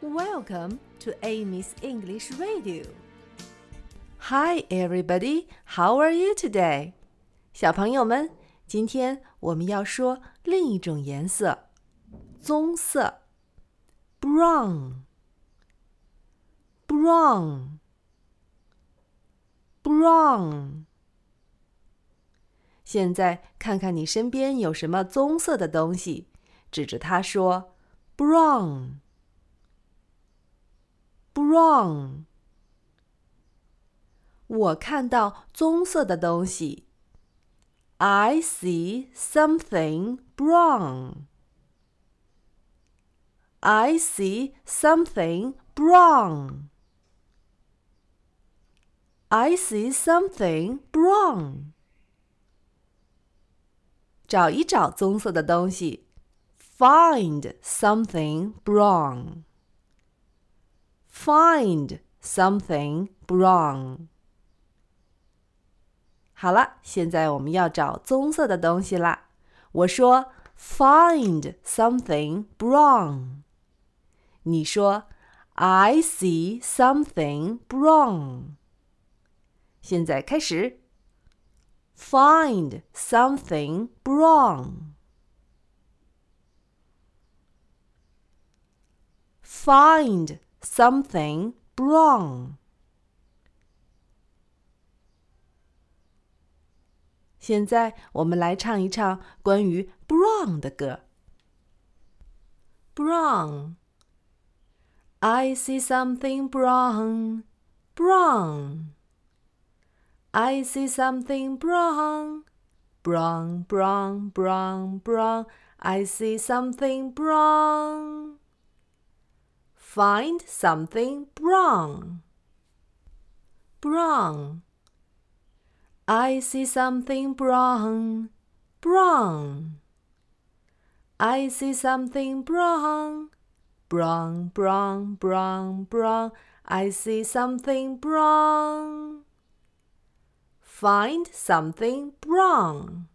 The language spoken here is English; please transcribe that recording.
Welcome to Amy's English Radio. Hi, everybody. How are you today? 小朋友们，今天我们要说另一种颜色——棕色 （brown）。brown brown。现在看看你身边有什么棕色的东西，指着它说：“brown。” brown。我看到棕色的东西。I see something brown. I see something brown. I see something brown. 找一找棕色的东西。Find something brown. Find something brown. 好了，现在我们要找棕色的东西啦。我说 find something brown。你说 I see something brown。现在开始，find something brown。Find something brown。现在我们来唱一唱关于 brown 的歌。Brown, I see something brown, brown. I see something brown, brown, brown, brown, brown. I see something brown. Find something brown. Brown. I see something brown, brown. I see something brown, brown, brown, brown, brown. I see something brown. Find something brown.